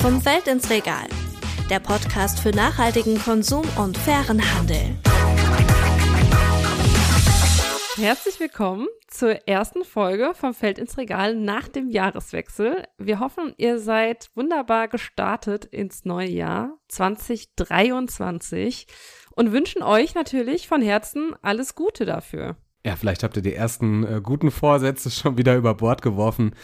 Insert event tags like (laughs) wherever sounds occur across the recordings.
Vom Feld ins Regal. Der Podcast für nachhaltigen Konsum und fairen Handel. Herzlich willkommen zur ersten Folge vom Feld ins Regal nach dem Jahreswechsel. Wir hoffen, ihr seid wunderbar gestartet ins neue Jahr 2023 und wünschen euch natürlich von Herzen alles Gute dafür. Ja, vielleicht habt ihr die ersten äh, guten Vorsätze schon wieder über Bord geworfen.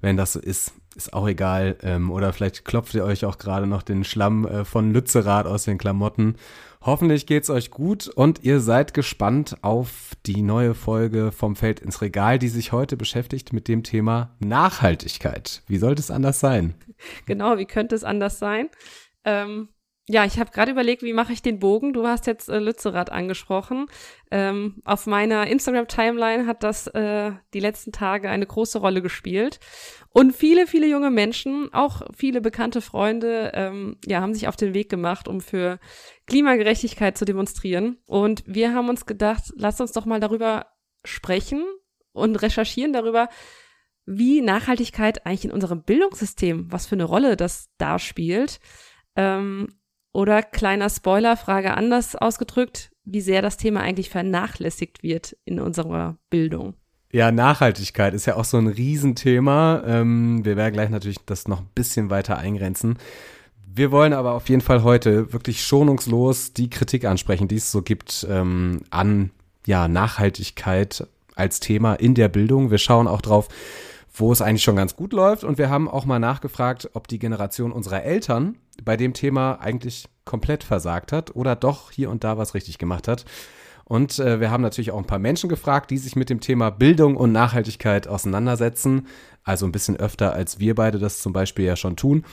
Wenn das so ist, ist auch egal. Ähm, oder vielleicht klopft ihr euch auch gerade noch den Schlamm äh, von Lützerath aus den Klamotten. Hoffentlich geht's euch gut und ihr seid gespannt auf die neue Folge vom Feld ins Regal, die sich heute beschäftigt mit dem Thema Nachhaltigkeit. Wie sollte es anders sein? Genau, wie könnte es anders sein? Ähm, ja, ich habe gerade überlegt, wie mache ich den Bogen? Du hast jetzt äh, Lützerath angesprochen. Ähm, auf meiner Instagram-Timeline hat das äh, die letzten Tage eine große Rolle gespielt. Und viele, viele junge Menschen, auch viele bekannte Freunde, ähm, ja, haben sich auf den Weg gemacht, um für Klimagerechtigkeit zu demonstrieren. Und wir haben uns gedacht, lasst uns doch mal darüber sprechen und recherchieren darüber, wie Nachhaltigkeit eigentlich in unserem Bildungssystem, was für eine Rolle das da spielt. Ähm, oder kleiner Spoiler, Frage anders ausgedrückt, wie sehr das Thema eigentlich vernachlässigt wird in unserer Bildung. Ja, Nachhaltigkeit ist ja auch so ein Riesenthema. Ähm, wir werden gleich natürlich das noch ein bisschen weiter eingrenzen. Wir wollen aber auf jeden Fall heute wirklich schonungslos die Kritik ansprechen, die es so gibt ähm, an ja, Nachhaltigkeit als Thema in der Bildung. Wir schauen auch drauf, wo es eigentlich schon ganz gut läuft. Und wir haben auch mal nachgefragt, ob die Generation unserer Eltern bei dem Thema eigentlich komplett versagt hat oder doch hier und da was richtig gemacht hat. Und äh, wir haben natürlich auch ein paar Menschen gefragt, die sich mit dem Thema Bildung und Nachhaltigkeit auseinandersetzen. Also ein bisschen öfter, als wir beide das zum Beispiel ja schon tun.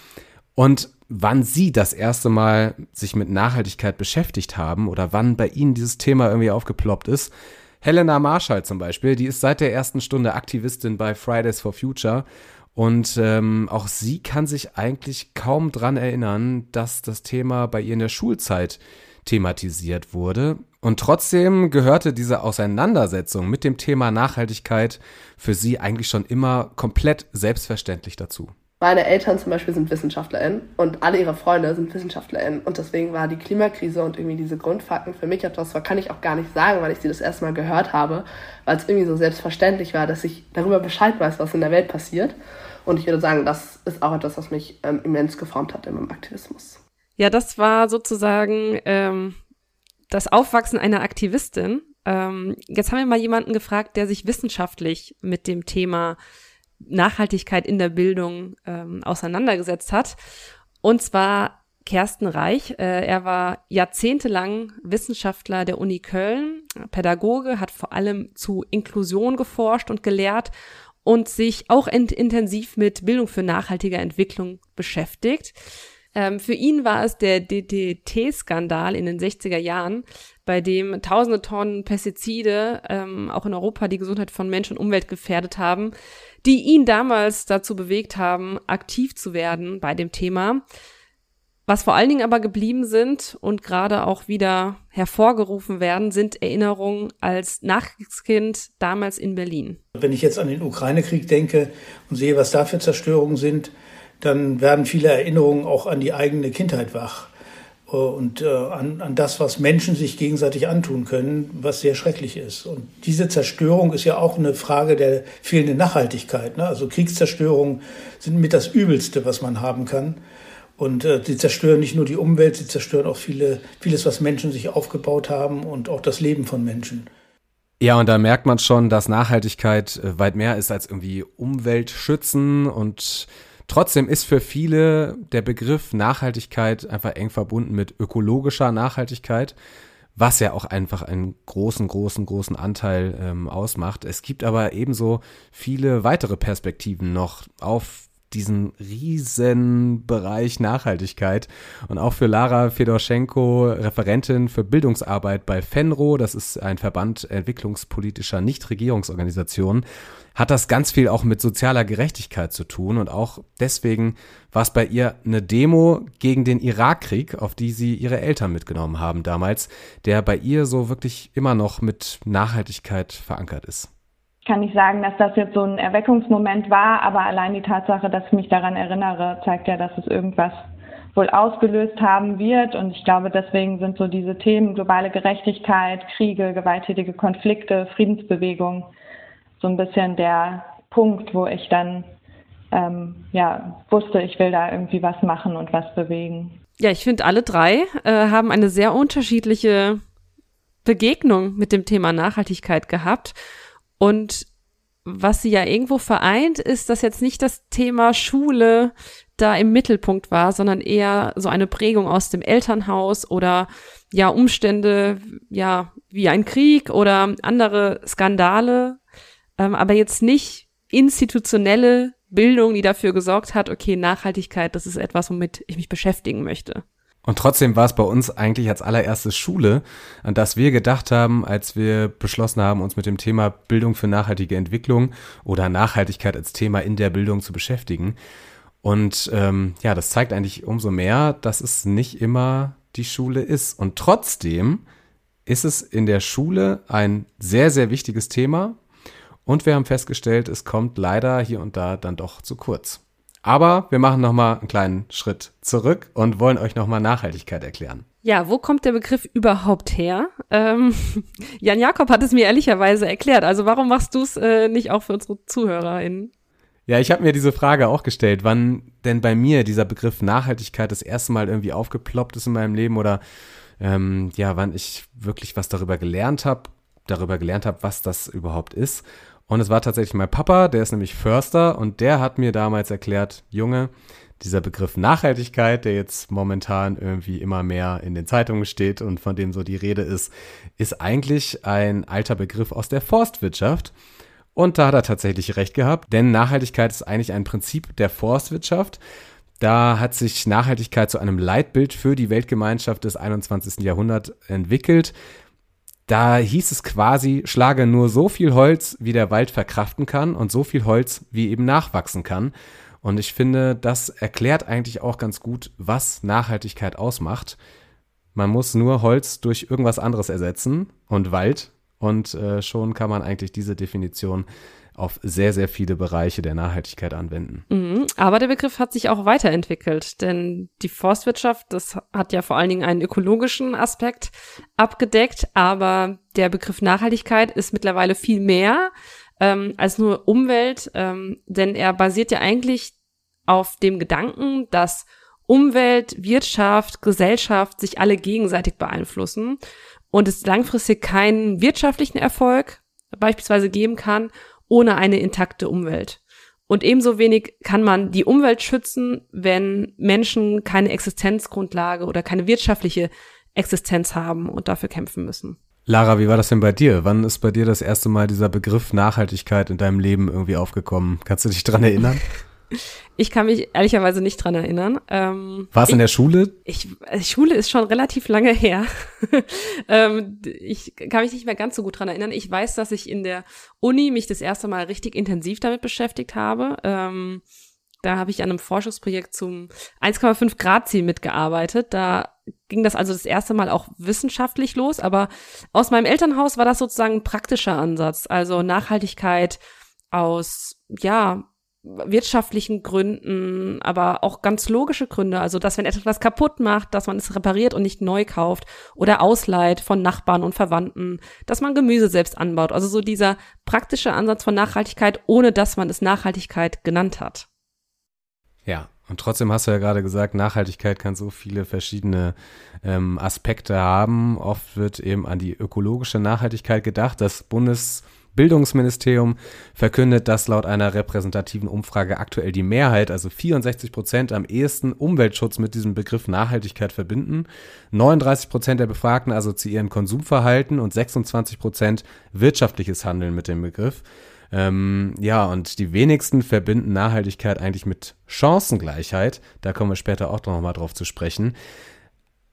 Und wann Sie das erste Mal sich mit Nachhaltigkeit beschäftigt haben oder wann bei Ihnen dieses Thema irgendwie aufgeploppt ist, Helena Marschall zum Beispiel, die ist seit der ersten Stunde Aktivistin bei Fridays for Future. Und ähm, auch sie kann sich eigentlich kaum dran erinnern, dass das Thema bei ihr in der Schulzeit thematisiert wurde. Und trotzdem gehörte diese Auseinandersetzung mit dem Thema Nachhaltigkeit für sie eigentlich schon immer komplett selbstverständlich dazu. Meine Eltern zum Beispiel sind WissenschaftlerInnen und alle ihre Freunde sind WissenschaftlerInnen. Und deswegen war die Klimakrise und irgendwie diese Grundfakten für mich etwas, was kann ich auch gar nicht sagen, weil ich sie das erste Mal gehört habe, weil es irgendwie so selbstverständlich war, dass ich darüber Bescheid weiß, was in der Welt passiert. Und ich würde sagen, das ist auch etwas, was mich ähm, immens geformt hat in meinem Aktivismus. Ja, das war sozusagen ähm, das Aufwachsen einer Aktivistin. Ähm, jetzt haben wir mal jemanden gefragt, der sich wissenschaftlich mit dem Thema Nachhaltigkeit in der Bildung ähm, auseinandergesetzt hat. Und zwar Kersten Reich. Äh, er war jahrzehntelang Wissenschaftler der Uni Köln, Pädagoge, hat vor allem zu Inklusion geforscht und gelehrt und sich auch int intensiv mit Bildung für nachhaltige Entwicklung beschäftigt. Ähm, für ihn war es der DDT-Skandal in den 60er Jahren, bei dem tausende Tonnen Pestizide ähm, auch in Europa die Gesundheit von Mensch und Umwelt gefährdet haben, die ihn damals dazu bewegt haben, aktiv zu werden bei dem Thema. Was vor allen Dingen aber geblieben sind und gerade auch wieder hervorgerufen werden, sind Erinnerungen als Nachkriegskind damals in Berlin. Wenn ich jetzt an den Ukraine-Krieg denke und sehe, was da für Zerstörungen sind, dann werden viele Erinnerungen auch an die eigene Kindheit wach. Äh, und äh, an, an das, was Menschen sich gegenseitig antun können, was sehr schrecklich ist. Und diese Zerstörung ist ja auch eine Frage der fehlenden Nachhaltigkeit. Ne? Also Kriegszerstörungen sind mit das Übelste, was man haben kann. Und äh, sie zerstören nicht nur die Umwelt, sie zerstören auch viele, vieles, was Menschen sich aufgebaut haben und auch das Leben von Menschen. Ja, und da merkt man schon, dass Nachhaltigkeit äh, weit mehr ist als irgendwie Umwelt schützen und Trotzdem ist für viele der Begriff Nachhaltigkeit einfach eng verbunden mit ökologischer Nachhaltigkeit, was ja auch einfach einen großen, großen, großen Anteil ähm, ausmacht. Es gibt aber ebenso viele weitere Perspektiven noch auf diesen riesen Bereich Nachhaltigkeit. Und auch für Lara Fedorschenko, Referentin für Bildungsarbeit bei FENRO, das ist ein Verband entwicklungspolitischer Nichtregierungsorganisationen, hat das ganz viel auch mit sozialer Gerechtigkeit zu tun. Und auch deswegen war es bei ihr eine Demo gegen den Irakkrieg, auf die sie ihre Eltern mitgenommen haben damals, der bei ihr so wirklich immer noch mit Nachhaltigkeit verankert ist. Kann nicht sagen, dass das jetzt so ein Erweckungsmoment war, aber allein die Tatsache, dass ich mich daran erinnere, zeigt ja, dass es irgendwas wohl ausgelöst haben wird. Und ich glaube, deswegen sind so diese Themen globale Gerechtigkeit, Kriege, gewalttätige Konflikte, Friedensbewegung so ein bisschen der Punkt, wo ich dann ähm, ja wusste, ich will da irgendwie was machen und was bewegen. Ja, ich finde, alle drei äh, haben eine sehr unterschiedliche Begegnung mit dem Thema Nachhaltigkeit gehabt. Und was sie ja irgendwo vereint, ist, dass jetzt nicht das Thema Schule da im Mittelpunkt war, sondern eher so eine Prägung aus dem Elternhaus oder ja Umstände, ja wie ein Krieg oder andere Skandale, ähm, aber jetzt nicht institutionelle Bildung, die dafür gesorgt hat, okay, Nachhaltigkeit, das ist etwas, womit ich mich beschäftigen möchte. Und trotzdem war es bei uns eigentlich als allererstes Schule, an das wir gedacht haben, als wir beschlossen haben, uns mit dem Thema Bildung für nachhaltige Entwicklung oder Nachhaltigkeit als Thema in der Bildung zu beschäftigen. Und ähm, ja, das zeigt eigentlich umso mehr, dass es nicht immer die Schule ist. Und trotzdem ist es in der Schule ein sehr, sehr wichtiges Thema. Und wir haben festgestellt, es kommt leider hier und da dann doch zu kurz. Aber wir machen nochmal einen kleinen Schritt zurück und wollen euch nochmal Nachhaltigkeit erklären. Ja, wo kommt der Begriff überhaupt her? Ähm, (laughs) Jan Jakob hat es mir ehrlicherweise erklärt. Also warum machst du es äh, nicht auch für unsere ZuhörerInnen? Ja, ich habe mir diese Frage auch gestellt, wann denn bei mir dieser Begriff Nachhaltigkeit das erste Mal irgendwie aufgeploppt ist in meinem Leben oder ähm, ja, wann ich wirklich was darüber gelernt habe, darüber gelernt habe, was das überhaupt ist. Und es war tatsächlich mein Papa, der ist nämlich Förster und der hat mir damals erklärt, Junge, dieser Begriff Nachhaltigkeit, der jetzt momentan irgendwie immer mehr in den Zeitungen steht und von dem so die Rede ist, ist eigentlich ein alter Begriff aus der Forstwirtschaft. Und da hat er tatsächlich recht gehabt, denn Nachhaltigkeit ist eigentlich ein Prinzip der Forstwirtschaft. Da hat sich Nachhaltigkeit zu einem Leitbild für die Weltgemeinschaft des 21. Jahrhunderts entwickelt. Da hieß es quasi, schlage nur so viel Holz, wie der Wald verkraften kann und so viel Holz, wie eben nachwachsen kann. Und ich finde, das erklärt eigentlich auch ganz gut, was Nachhaltigkeit ausmacht. Man muss nur Holz durch irgendwas anderes ersetzen und Wald und äh, schon kann man eigentlich diese Definition auf sehr, sehr viele Bereiche der Nachhaltigkeit anwenden. Mhm, aber der Begriff hat sich auch weiterentwickelt, denn die Forstwirtschaft, das hat ja vor allen Dingen einen ökologischen Aspekt abgedeckt, aber der Begriff Nachhaltigkeit ist mittlerweile viel mehr ähm, als nur Umwelt, ähm, denn er basiert ja eigentlich auf dem Gedanken, dass Umwelt, Wirtschaft, Gesellschaft sich alle gegenseitig beeinflussen und es langfristig keinen wirtschaftlichen Erfolg beispielsweise geben kann ohne eine intakte Umwelt. Und ebenso wenig kann man die Umwelt schützen, wenn Menschen keine Existenzgrundlage oder keine wirtschaftliche Existenz haben und dafür kämpfen müssen. Lara, wie war das denn bei dir? Wann ist bei dir das erste Mal dieser Begriff Nachhaltigkeit in deinem Leben irgendwie aufgekommen? Kannst du dich dran erinnern? (laughs) Ich kann mich ehrlicherweise nicht dran erinnern. Ähm, War es in der Schule? Ich, äh, Schule ist schon relativ lange her. (laughs) ähm, ich kann mich nicht mehr ganz so gut dran erinnern. Ich weiß, dass ich in der Uni mich das erste Mal richtig intensiv damit beschäftigt habe. Ähm, da habe ich an einem Forschungsprojekt zum 1,5 Grad Ziel mitgearbeitet. Da ging das also das erste Mal auch wissenschaftlich los, aber aus meinem Elternhaus war das sozusagen ein praktischer Ansatz, also Nachhaltigkeit aus ja wirtschaftlichen Gründen, aber auch ganz logische Gründe. Also, dass wenn etwas kaputt macht, dass man es repariert und nicht neu kauft oder ausleiht von Nachbarn und Verwandten, dass man Gemüse selbst anbaut. Also so dieser praktische Ansatz von Nachhaltigkeit, ohne dass man es Nachhaltigkeit genannt hat. Ja, und trotzdem hast du ja gerade gesagt, Nachhaltigkeit kann so viele verschiedene ähm, Aspekte haben. Oft wird eben an die ökologische Nachhaltigkeit gedacht. Das Bundes Bildungsministerium verkündet, dass laut einer repräsentativen Umfrage aktuell die Mehrheit, also 64 Prozent, am ehesten Umweltschutz mit diesem Begriff Nachhaltigkeit verbinden. 39 Prozent der Befragten assoziieren Konsumverhalten und 26 Prozent wirtschaftliches Handeln mit dem Begriff. Ähm, ja, und die wenigsten verbinden Nachhaltigkeit eigentlich mit Chancengleichheit. Da kommen wir später auch noch mal drauf zu sprechen.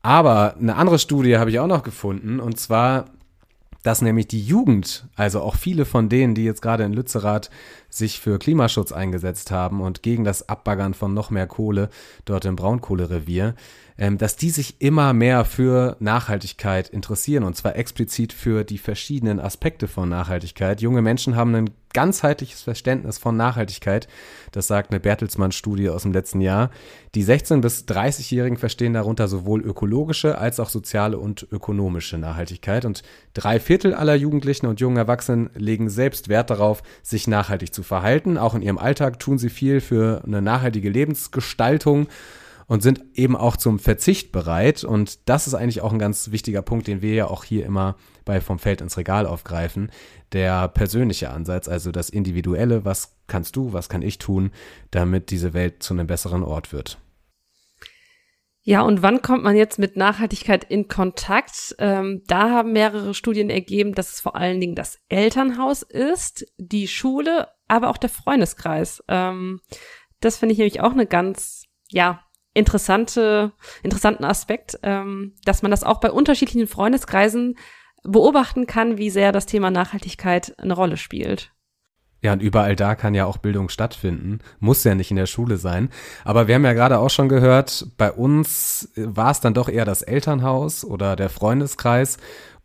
Aber eine andere Studie habe ich auch noch gefunden, und zwar dass nämlich die Jugend, also auch viele von denen, die jetzt gerade in Lützerath sich für Klimaschutz eingesetzt haben und gegen das Abbaggern von noch mehr Kohle dort im Braunkohlerevier, ähm, dass die sich immer mehr für Nachhaltigkeit interessieren und zwar explizit für die verschiedenen Aspekte von Nachhaltigkeit. Junge Menschen haben ein ganzheitliches Verständnis von Nachhaltigkeit. Das sagt eine Bertelsmann-Studie aus dem letzten Jahr. Die 16- bis 30-Jährigen verstehen darunter sowohl ökologische als auch soziale und ökonomische Nachhaltigkeit. Und drei Viertel aller Jugendlichen und jungen Erwachsenen legen selbst Wert darauf, sich nachhaltig zu verhalten. Auch in ihrem Alltag tun sie viel für eine nachhaltige Lebensgestaltung und sind eben auch zum Verzicht bereit. Und das ist eigentlich auch ein ganz wichtiger Punkt, den wir ja auch hier immer bei Vom Feld ins Regal aufgreifen. Der persönliche Ansatz, also das Individuelle, was kannst du, was kann ich tun, damit diese Welt zu einem besseren Ort wird. Ja, und wann kommt man jetzt mit Nachhaltigkeit in Kontakt? Ähm, da haben mehrere Studien ergeben, dass es vor allen Dingen das Elternhaus ist, die Schule, aber auch der Freundeskreis. Ähm, das finde ich nämlich auch eine ganz, ja, interessante, interessanten Aspekt, ähm, dass man das auch bei unterschiedlichen Freundeskreisen beobachten kann, wie sehr das Thema Nachhaltigkeit eine Rolle spielt. Ja, und überall da kann ja auch Bildung stattfinden. Muss ja nicht in der Schule sein. Aber wir haben ja gerade auch schon gehört, bei uns war es dann doch eher das Elternhaus oder der Freundeskreis.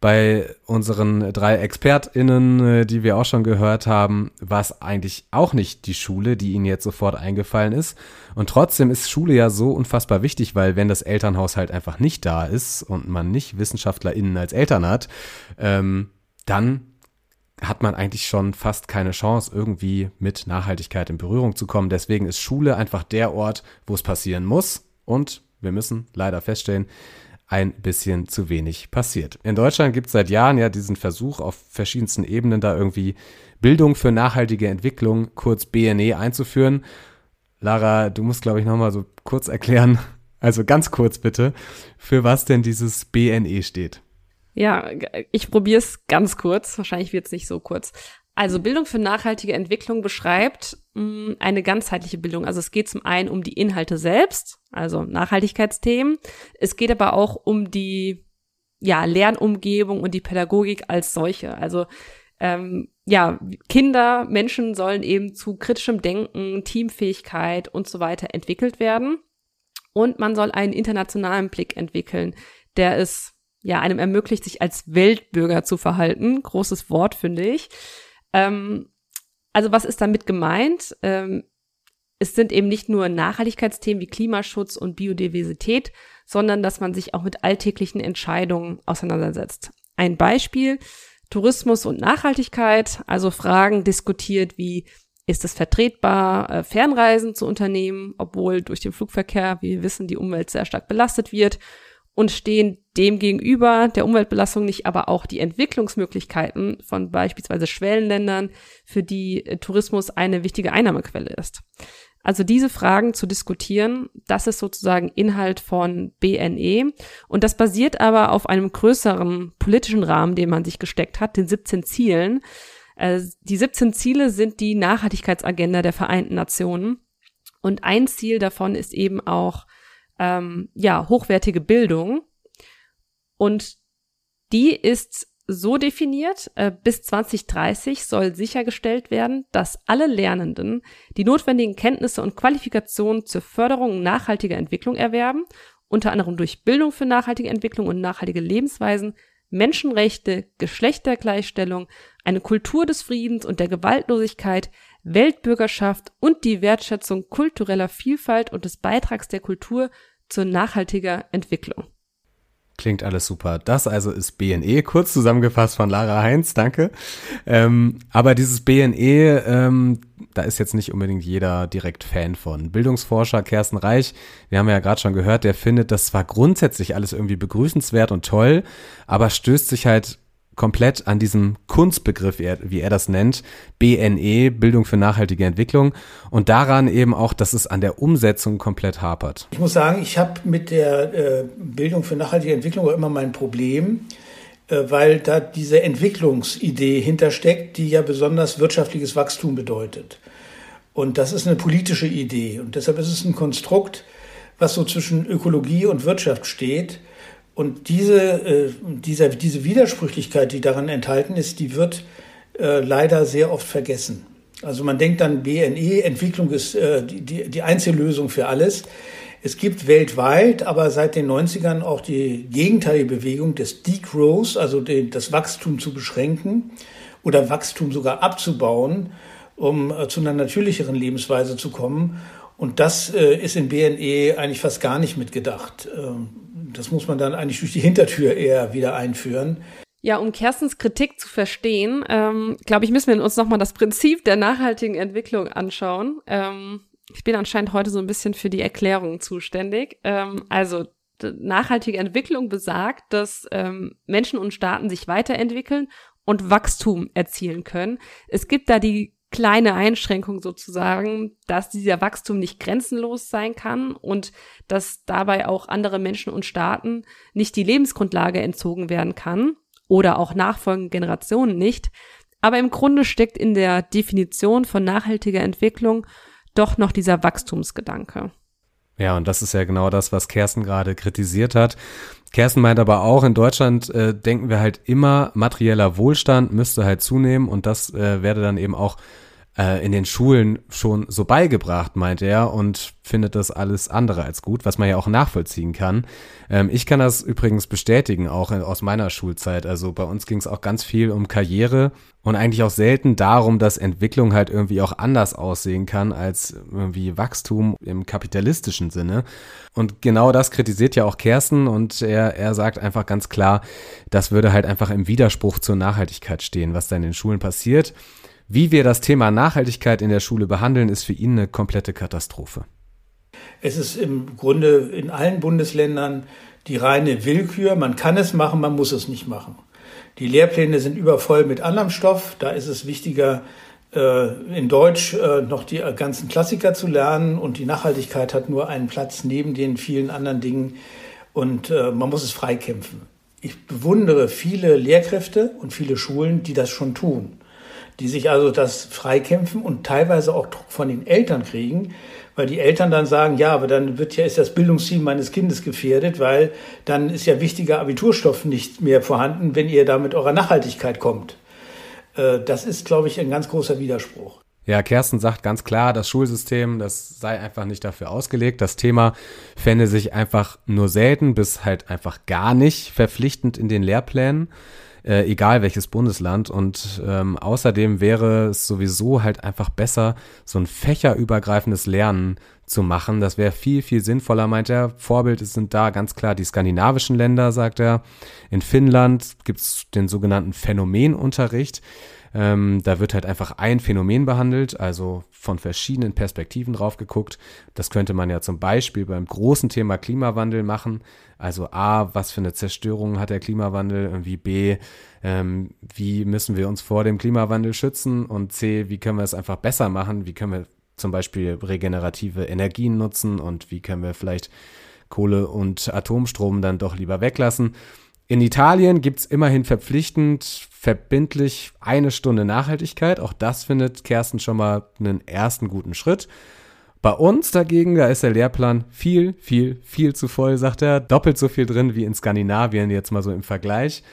Bei unseren drei ExpertInnen, äh, die wir auch schon gehört haben, war es eigentlich auch nicht die Schule, die ihnen jetzt sofort eingefallen ist. Und trotzdem ist Schule ja so unfassbar wichtig, weil wenn das Elternhaus halt einfach nicht da ist und man nicht WissenschaftlerInnen als Eltern hat, ähm, dann hat man eigentlich schon fast keine Chance, irgendwie mit Nachhaltigkeit in Berührung zu kommen. Deswegen ist Schule einfach der Ort, wo es passieren muss. Und wir müssen leider feststellen, ein bisschen zu wenig passiert. In Deutschland gibt es seit Jahren ja diesen Versuch auf verschiedensten Ebenen da irgendwie Bildung für nachhaltige Entwicklung, kurz BNE, einzuführen. Lara, du musst, glaube ich, nochmal so kurz erklären, (laughs) also ganz kurz bitte, für was denn dieses BNE steht. Ja, ich probiere es ganz kurz. Wahrscheinlich wird es nicht so kurz. Also Bildung für nachhaltige Entwicklung beschreibt mh, mm, eine ganzheitliche Bildung. Also es geht zum einen um die Inhalte selbst, also Nachhaltigkeitsthemen. Es geht aber auch um die ja, Lernumgebung und die Pädagogik als solche. Also ähm, ja, Kinder, Menschen sollen eben zu kritischem Denken, Teamfähigkeit und so weiter entwickelt werden. Und man soll einen internationalen Blick entwickeln, der es ja einem ermöglicht, sich als Weltbürger zu verhalten. Großes Wort, finde ich. Ähm, also was ist damit gemeint? Ähm, es sind eben nicht nur Nachhaltigkeitsthemen wie Klimaschutz und Biodiversität, sondern dass man sich auch mit alltäglichen Entscheidungen auseinandersetzt. Ein Beispiel, Tourismus und Nachhaltigkeit, also Fragen diskutiert wie, ist es vertretbar, äh, Fernreisen zu unternehmen, obwohl durch den Flugverkehr, wie wir wissen, die Umwelt sehr stark belastet wird? Und stehen dem gegenüber der Umweltbelastung nicht aber auch die Entwicklungsmöglichkeiten von beispielsweise Schwellenländern, für die äh, Tourismus eine wichtige Einnahmequelle ist. Also diese Fragen zu diskutieren, das ist sozusagen Inhalt von BNE und das basiert aber auf einem größeren politischen Rahmen, den man sich gesteckt hat, den 17 Zielen. Äh, die 17 Ziele sind die Nachhaltigkeitsagenda der Vereinten Nationen und ein Ziel davon ist eben auch ähm, ja, hochwertige Bildung. Und die ist so definiert, äh, bis 2030 soll sichergestellt werden, dass alle Lernenden die notwendigen Kenntnisse und Qualifikationen zur Förderung nachhaltiger Entwicklung erwerben, unter anderem durch Bildung für nachhaltige Entwicklung und nachhaltige Lebensweisen, Menschenrechte, Geschlechtergleichstellung, eine Kultur des Friedens und der Gewaltlosigkeit, Weltbürgerschaft und die Wertschätzung kultureller Vielfalt und des Beitrags der Kultur zur nachhaltiger Entwicklung. Klingt alles super. Das also ist BNE, kurz zusammengefasst von Lara Heinz, danke. Ähm, aber dieses BNE, ähm, da ist jetzt nicht unbedingt jeder direkt Fan von. Bildungsforscher Kersten Reich, wir haben ja gerade schon gehört, der findet das zwar grundsätzlich alles irgendwie begrüßenswert und toll, aber stößt sich halt komplett an diesem Kunstbegriff, wie er das nennt, BNE, Bildung für nachhaltige Entwicklung, und daran eben auch, dass es an der Umsetzung komplett hapert. Ich muss sagen, ich habe mit der äh, Bildung für nachhaltige Entwicklung immer mein Problem, äh, weil da diese Entwicklungsidee hintersteckt, die ja besonders wirtschaftliches Wachstum bedeutet. Und das ist eine politische Idee. Und deshalb ist es ein Konstrukt, was so zwischen Ökologie und Wirtschaft steht und diese, äh, dieser, diese Widersprüchlichkeit, die darin enthalten ist, die wird äh, leider sehr oft vergessen. Also man denkt dann, BNE, Entwicklung ist äh, die, die, die Einzellösung für alles. Es gibt weltweit aber seit den 90ern auch die gegenteilige Bewegung des Degrowth, also den, das Wachstum zu beschränken oder Wachstum sogar abzubauen, um äh, zu einer natürlicheren Lebensweise zu kommen. Und das äh, ist in BNE eigentlich fast gar nicht mitgedacht. Ähm, das muss man dann eigentlich durch die Hintertür eher wieder einführen. Ja, um Kerstens Kritik zu verstehen, ähm, glaube ich, müssen wir uns nochmal das Prinzip der nachhaltigen Entwicklung anschauen. Ähm, ich bin anscheinend heute so ein bisschen für die Erklärung zuständig. Ähm, also nachhaltige Entwicklung besagt, dass ähm, Menschen und Staaten sich weiterentwickeln und Wachstum erzielen können. Es gibt da die kleine Einschränkung sozusagen, dass dieser Wachstum nicht grenzenlos sein kann und dass dabei auch andere Menschen und Staaten nicht die Lebensgrundlage entzogen werden kann oder auch nachfolgende Generationen nicht. Aber im Grunde steckt in der Definition von nachhaltiger Entwicklung doch noch dieser Wachstumsgedanke. Ja, und das ist ja genau das, was Kersten gerade kritisiert hat. Kersten meint aber auch, in Deutschland äh, denken wir halt immer, materieller Wohlstand müsste halt zunehmen und das äh, werde dann eben auch äh, in den Schulen schon so beigebracht, meint er, und findet das alles andere als gut, was man ja auch nachvollziehen kann. Ähm, ich kann das übrigens bestätigen, auch aus meiner Schulzeit. Also bei uns ging es auch ganz viel um Karriere und eigentlich auch selten darum, dass Entwicklung halt irgendwie auch anders aussehen kann als irgendwie Wachstum im kapitalistischen Sinne. Und genau das kritisiert ja auch Kersten und er, er sagt einfach ganz klar, das würde halt einfach im Widerspruch zur Nachhaltigkeit stehen, was da in den Schulen passiert. Wie wir das Thema Nachhaltigkeit in der Schule behandeln, ist für ihn eine komplette Katastrophe. Es ist im Grunde in allen Bundesländern die reine Willkür. Man kann es machen, man muss es nicht machen. Die Lehrpläne sind übervoll mit anderem Stoff. Da ist es wichtiger, äh, in Deutsch äh, noch die ganzen Klassiker zu lernen und die Nachhaltigkeit hat nur einen Platz neben den vielen anderen Dingen und äh, man muss es freikämpfen. Ich bewundere viele Lehrkräfte und viele Schulen, die das schon tun die sich also das freikämpfen und teilweise auch Druck von den Eltern kriegen, weil die Eltern dann sagen, ja, aber dann wird ja ist das Bildungsziel meines Kindes gefährdet, weil dann ist ja wichtiger Abiturstoff nicht mehr vorhanden, wenn ihr da mit eurer Nachhaltigkeit kommt. Äh, das ist, glaube ich, ein ganz großer Widerspruch. Ja, Kersten sagt ganz klar, das Schulsystem, das sei einfach nicht dafür ausgelegt. Das Thema fände sich einfach nur selten bis halt einfach gar nicht verpflichtend in den Lehrplänen äh, egal welches Bundesland. Und ähm, außerdem wäre es sowieso halt einfach besser, so ein fächerübergreifendes Lernen zu machen. Das wäre viel, viel sinnvoller, meint er. Vorbild sind da ganz klar die skandinavischen Länder, sagt er. In Finnland gibt's den sogenannten Phänomenunterricht. Ähm, da wird halt einfach ein Phänomen behandelt, also von verschiedenen Perspektiven drauf geguckt. Das könnte man ja zum Beispiel beim großen Thema Klimawandel machen. Also A, was für eine Zerstörung hat der Klimawandel? Und wie B, ähm, wie müssen wir uns vor dem Klimawandel schützen? Und C, wie können wir es einfach besser machen? Wie können wir zum Beispiel regenerative Energien nutzen? Und wie können wir vielleicht Kohle und Atomstrom dann doch lieber weglassen? In Italien gibt's immerhin verpflichtend, verbindlich eine Stunde Nachhaltigkeit. Auch das findet Kersten schon mal einen ersten guten Schritt. Bei uns dagegen, da ist der Lehrplan viel, viel, viel zu voll, sagt er. Doppelt so viel drin wie in Skandinavien, jetzt mal so im Vergleich.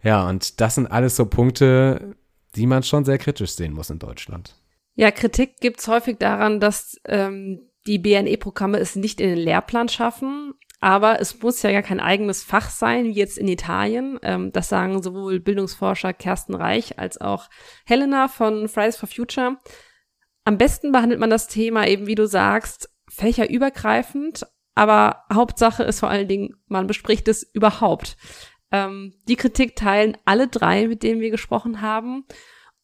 Ja, und das sind alles so Punkte, die man schon sehr kritisch sehen muss in Deutschland. Ja, Kritik gibt's häufig daran, dass ähm, die BNE-Programme es nicht in den Lehrplan schaffen. Aber es muss ja gar kein eigenes Fach sein, wie jetzt in Italien. Ähm, das sagen sowohl Bildungsforscher Kersten Reich als auch Helena von Fridays for Future. Am besten behandelt man das Thema eben, wie du sagst, fächerübergreifend. Aber Hauptsache ist vor allen Dingen, man bespricht es überhaupt. Ähm, die Kritik teilen alle drei, mit denen wir gesprochen haben.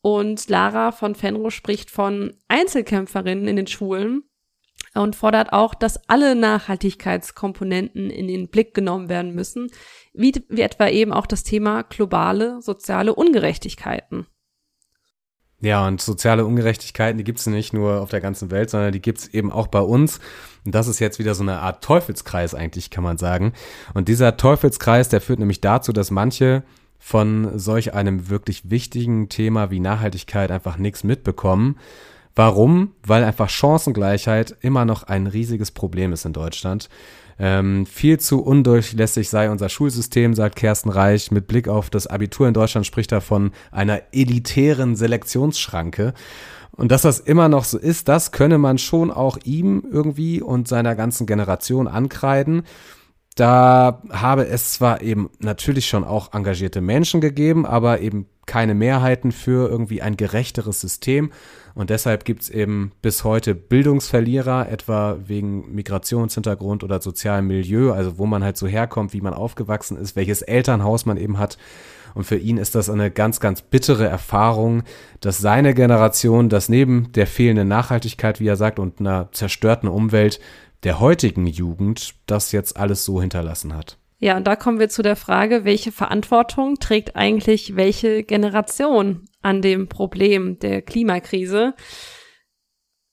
Und Lara von Fenro spricht von Einzelkämpferinnen in den Schulen, und fordert auch, dass alle Nachhaltigkeitskomponenten in den Blick genommen werden müssen, wie, wie etwa eben auch das Thema globale soziale Ungerechtigkeiten. Ja, und soziale Ungerechtigkeiten, die gibt es nicht nur auf der ganzen Welt, sondern die gibt es eben auch bei uns. Und das ist jetzt wieder so eine Art Teufelskreis eigentlich, kann man sagen. Und dieser Teufelskreis, der führt nämlich dazu, dass manche von solch einem wirklich wichtigen Thema wie Nachhaltigkeit einfach nichts mitbekommen Warum? Weil einfach Chancengleichheit immer noch ein riesiges Problem ist in Deutschland. Ähm, viel zu undurchlässig sei unser Schulsystem, sagt Kersten Reich. Mit Blick auf das Abitur in Deutschland spricht er von einer elitären Selektionsschranke. Und dass das immer noch so ist, das könne man schon auch ihm irgendwie und seiner ganzen Generation ankreiden. Da habe es zwar eben natürlich schon auch engagierte Menschen gegeben, aber eben keine Mehrheiten für irgendwie ein gerechteres System. Und deshalb gibt es eben bis heute Bildungsverlierer, etwa wegen Migrationshintergrund oder sozialem Milieu, also wo man halt so herkommt, wie man aufgewachsen ist, welches Elternhaus man eben hat. Und für ihn ist das eine ganz, ganz bittere Erfahrung, dass seine Generation, das neben der fehlenden Nachhaltigkeit, wie er sagt, und einer zerstörten Umwelt der heutigen Jugend das jetzt alles so hinterlassen hat. Ja, und da kommen wir zu der Frage, welche Verantwortung trägt eigentlich welche Generation an dem Problem der Klimakrise?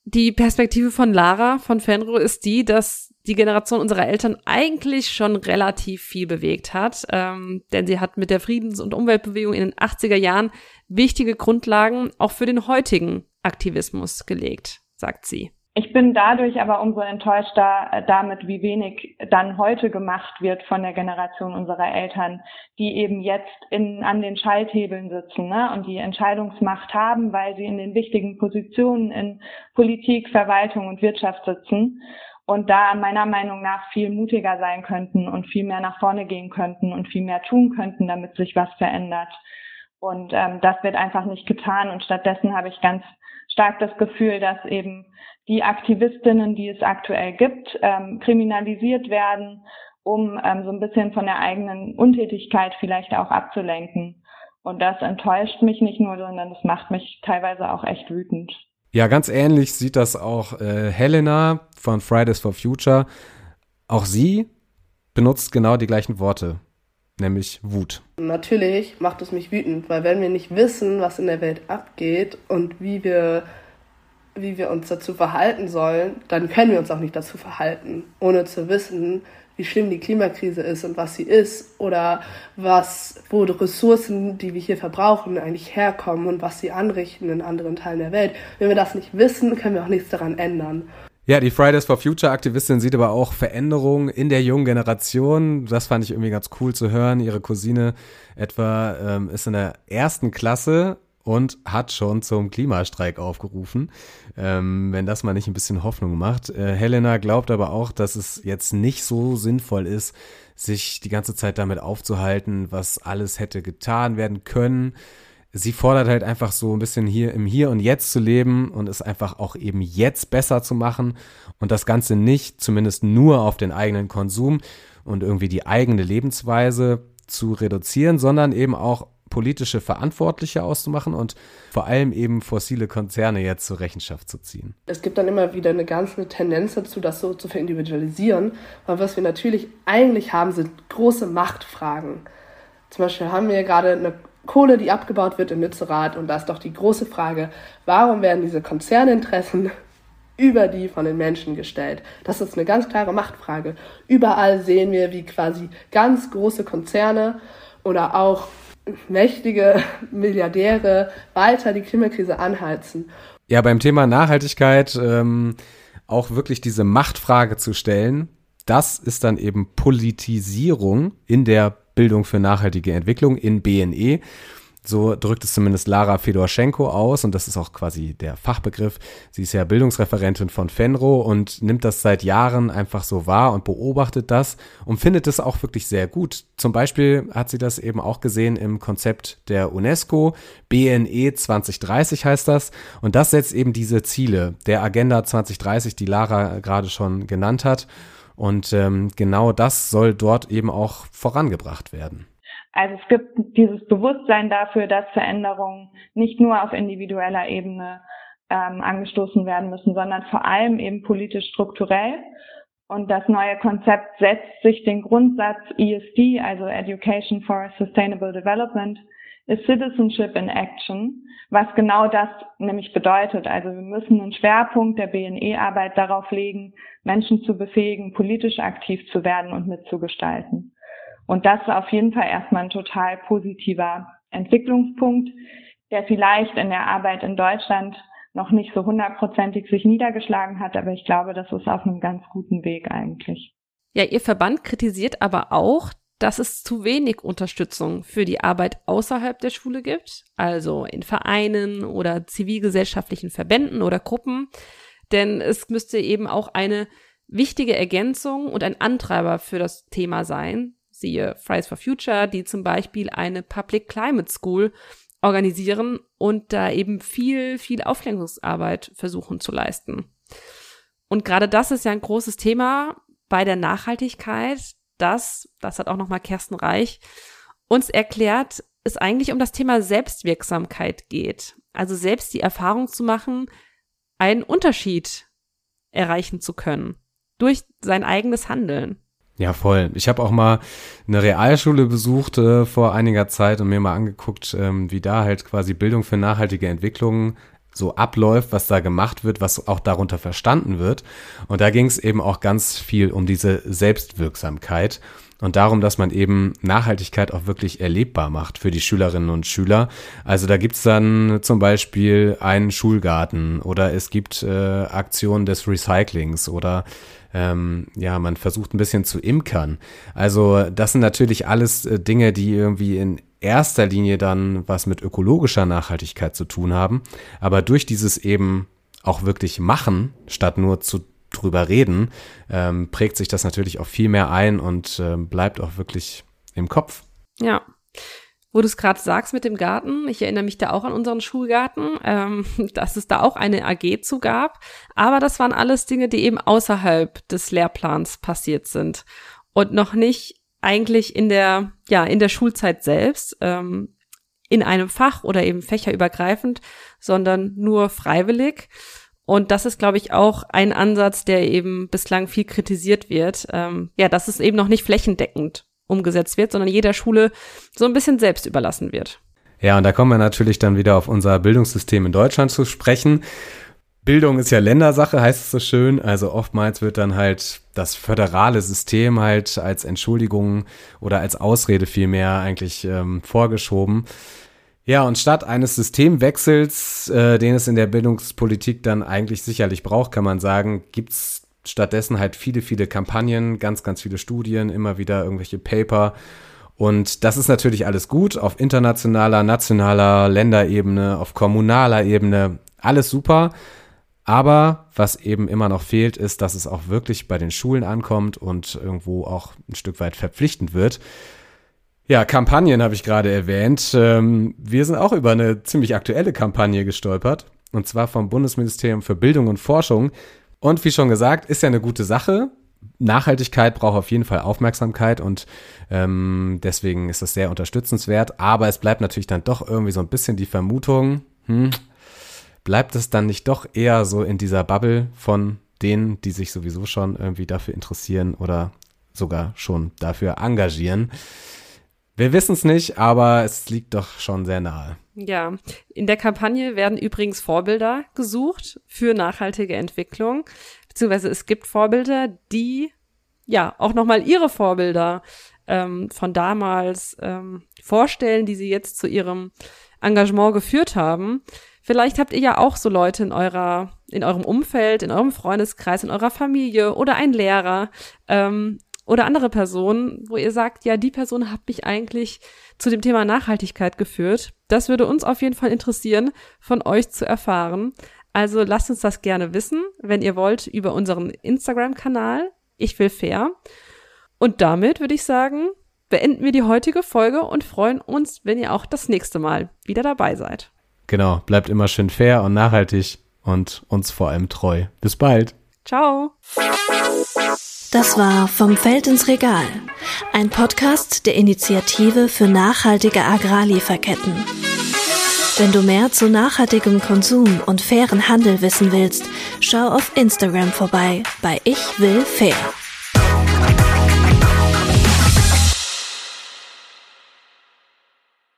Die Perspektive von Lara von Fenro ist die, dass die Generation unserer Eltern eigentlich schon relativ viel bewegt hat, ähm, denn sie hat mit der Friedens- und Umweltbewegung in den 80er Jahren wichtige Grundlagen auch für den heutigen Aktivismus gelegt, sagt sie. Ich bin dadurch aber umso enttäuschter äh, damit, wie wenig dann heute gemacht wird von der Generation unserer Eltern, die eben jetzt in, an den Schalthebeln sitzen ne, und die Entscheidungsmacht haben, weil sie in den wichtigen Positionen in Politik, Verwaltung und Wirtschaft sitzen und da meiner Meinung nach viel mutiger sein könnten und viel mehr nach vorne gehen könnten und viel mehr tun könnten, damit sich was verändert. Und ähm, das wird einfach nicht getan und stattdessen habe ich ganz stark das Gefühl, dass eben die Aktivistinnen, die es aktuell gibt, ähm, kriminalisiert werden, um ähm, so ein bisschen von der eigenen Untätigkeit vielleicht auch abzulenken. Und das enttäuscht mich nicht nur, sondern das macht mich teilweise auch echt wütend. Ja, ganz ähnlich sieht das auch äh, Helena von Fridays for Future. Auch sie benutzt genau die gleichen Worte, nämlich Wut. Natürlich macht es mich wütend, weil wenn wir nicht wissen, was in der Welt abgeht und wie wir wie wir uns dazu verhalten sollen, dann können wir uns auch nicht dazu verhalten, ohne zu wissen, wie schlimm die Klimakrise ist und was sie ist oder was, wo die Ressourcen, die wir hier verbrauchen, eigentlich herkommen und was sie anrichten in anderen Teilen der Welt. Wenn wir das nicht wissen, können wir auch nichts daran ändern. Ja, die Fridays for Future Aktivistin sieht aber auch Veränderungen in der jungen Generation. Das fand ich irgendwie ganz cool zu hören. Ihre Cousine etwa ähm, ist in der ersten Klasse und hat schon zum Klimastreik aufgerufen. Ähm, wenn das mal nicht ein bisschen Hoffnung macht. Äh, Helena glaubt aber auch, dass es jetzt nicht so sinnvoll ist, sich die ganze Zeit damit aufzuhalten, was alles hätte getan werden können. Sie fordert halt einfach so ein bisschen hier im Hier und Jetzt zu leben und es einfach auch eben jetzt besser zu machen und das Ganze nicht zumindest nur auf den eigenen Konsum und irgendwie die eigene Lebensweise zu reduzieren, sondern eben auch politische Verantwortliche auszumachen und vor allem eben fossile Konzerne jetzt zur Rechenschaft zu ziehen. Es gibt dann immer wieder eine ganze Tendenz dazu, das so zu verindividualisieren, weil was wir natürlich eigentlich haben, sind große Machtfragen. Zum Beispiel haben wir gerade eine Kohle, die abgebaut wird in Lützerath und da ist doch die große Frage, warum werden diese Konzerninteressen (laughs) über die von den Menschen gestellt. Das ist eine ganz klare Machtfrage. Überall sehen wir, wie quasi ganz große Konzerne oder auch mächtige (laughs) Milliardäre weiter die Klimakrise anheizen. Ja, beim Thema Nachhaltigkeit ähm, auch wirklich diese Machtfrage zu stellen, das ist dann eben Politisierung in der Bildung für nachhaltige Entwicklung in BNE. So drückt es zumindest Lara Fedorschenko aus und das ist auch quasi der Fachbegriff. Sie ist ja Bildungsreferentin von Fenro und nimmt das seit Jahren einfach so wahr und beobachtet das und findet es auch wirklich sehr gut. Zum Beispiel hat sie das eben auch gesehen im Konzept der UNESCO. BNE 2030 heißt das und das setzt eben diese Ziele der Agenda 2030, die Lara gerade schon genannt hat. Und ähm, genau das soll dort eben auch vorangebracht werden. Also es gibt dieses Bewusstsein dafür, dass Veränderungen nicht nur auf individueller Ebene ähm, angestoßen werden müssen, sondern vor allem eben politisch strukturell. Und das neue Konzept setzt sich den Grundsatz ESD, also Education for Sustainable Development, ist Citizenship in Action, was genau das nämlich bedeutet. Also wir müssen einen Schwerpunkt der BNE-Arbeit darauf legen, Menschen zu befähigen, politisch aktiv zu werden und mitzugestalten. Und das ist auf jeden Fall erstmal ein total positiver Entwicklungspunkt, der vielleicht in der Arbeit in Deutschland noch nicht so hundertprozentig sich niedergeschlagen hat, aber ich glaube, das ist auf einem ganz guten Weg eigentlich. Ja, Ihr Verband kritisiert aber auch, dass es zu wenig Unterstützung für die Arbeit außerhalb der Schule gibt, also in Vereinen oder zivilgesellschaftlichen Verbänden oder Gruppen, denn es müsste eben auch eine wichtige Ergänzung und ein Antreiber für das Thema sein, siehe Fridays for Future, die zum Beispiel eine Public Climate School organisieren und da eben viel, viel Aufklärungsarbeit versuchen zu leisten. Und gerade das ist ja ein großes Thema bei der Nachhaltigkeit, das, das hat auch nochmal Kersten Reich, uns erklärt, es eigentlich um das Thema Selbstwirksamkeit geht. Also selbst die Erfahrung zu machen, einen Unterschied erreichen zu können durch sein eigenes Handeln. Ja, voll. Ich habe auch mal eine Realschule besucht äh, vor einiger Zeit und mir mal angeguckt, ähm, wie da halt quasi Bildung für nachhaltige Entwicklung so abläuft, was da gemacht wird, was auch darunter verstanden wird. Und da ging es eben auch ganz viel um diese Selbstwirksamkeit und darum, dass man eben Nachhaltigkeit auch wirklich erlebbar macht für die Schülerinnen und Schüler. Also da gibt's dann zum Beispiel einen Schulgarten oder es gibt äh, Aktionen des Recyclings oder ähm, ja, man versucht ein bisschen zu imkern. Also das sind natürlich alles äh, Dinge, die irgendwie in erster Linie dann was mit ökologischer Nachhaltigkeit zu tun haben. Aber durch dieses eben auch wirklich machen, statt nur zu drüber reden, ähm, prägt sich das natürlich auch viel mehr ein und ähm, bleibt auch wirklich im Kopf. Ja. Wo du es gerade sagst mit dem Garten, ich erinnere mich da auch an unseren Schulgarten, ähm, (laughs) dass es da auch eine AG zu gab. Aber das waren alles Dinge, die eben außerhalb des Lehrplans passiert sind und noch nicht eigentlich in der, ja, in der Schulzeit selbst, ähm, in einem Fach oder eben fächerübergreifend, sondern nur freiwillig. Und das ist, glaube ich, auch ein Ansatz, der eben bislang viel kritisiert wird. Ähm, ja, dass es eben noch nicht flächendeckend umgesetzt wird, sondern jeder Schule so ein bisschen selbst überlassen wird. Ja, und da kommen wir natürlich dann wieder auf unser Bildungssystem in Deutschland zu sprechen. Bildung ist ja Ländersache, heißt es so schön. Also oftmals wird dann halt das föderale System halt als Entschuldigung oder als Ausrede vielmehr eigentlich ähm, vorgeschoben. Ja, und statt eines Systemwechsels, äh, den es in der Bildungspolitik dann eigentlich sicherlich braucht, kann man sagen, gibt's stattdessen halt viele, viele Kampagnen, ganz, ganz viele Studien, immer wieder irgendwelche Paper. Und das ist natürlich alles gut auf internationaler, nationaler, Länderebene, auf kommunaler Ebene, alles super. Aber was eben immer noch fehlt, ist, dass es auch wirklich bei den Schulen ankommt und irgendwo auch ein Stück weit verpflichtend wird. Ja, Kampagnen habe ich gerade erwähnt. Ähm, wir sind auch über eine ziemlich aktuelle Kampagne gestolpert. Und zwar vom Bundesministerium für Bildung und Forschung. Und wie schon gesagt, ist ja eine gute Sache. Nachhaltigkeit braucht auf jeden Fall Aufmerksamkeit und ähm, deswegen ist das sehr unterstützenswert. Aber es bleibt natürlich dann doch irgendwie so ein bisschen die Vermutung, hm, bleibt es dann nicht doch eher so in dieser Bubble von denen, die sich sowieso schon irgendwie dafür interessieren oder sogar schon dafür engagieren? Wir wissen es nicht, aber es liegt doch schon sehr nahe. Ja, in der Kampagne werden übrigens Vorbilder gesucht für nachhaltige Entwicklung, beziehungsweise es gibt Vorbilder, die ja auch nochmal ihre Vorbilder ähm, von damals ähm, vorstellen, die sie jetzt zu ihrem Engagement geführt haben. Vielleicht habt ihr ja auch so Leute in eurer, in eurem Umfeld, in eurem Freundeskreis, in eurer Familie oder ein Lehrer ähm, oder andere Personen, wo ihr sagt, ja, die Person hat mich eigentlich zu dem Thema Nachhaltigkeit geführt. Das würde uns auf jeden Fall interessieren, von euch zu erfahren. Also lasst uns das gerne wissen, wenn ihr wollt, über unseren Instagram-Kanal. Ich will fair. Und damit würde ich sagen, beenden wir die heutige Folge und freuen uns, wenn ihr auch das nächste Mal wieder dabei seid. Genau, bleibt immer schön fair und nachhaltig und uns vor allem treu. Bis bald. Ciao. Das war Vom Feld ins Regal, ein Podcast der Initiative für nachhaltige Agrarlieferketten. Wenn du mehr zu nachhaltigem Konsum und fairen Handel wissen willst, schau auf Instagram vorbei bei Ich will fair.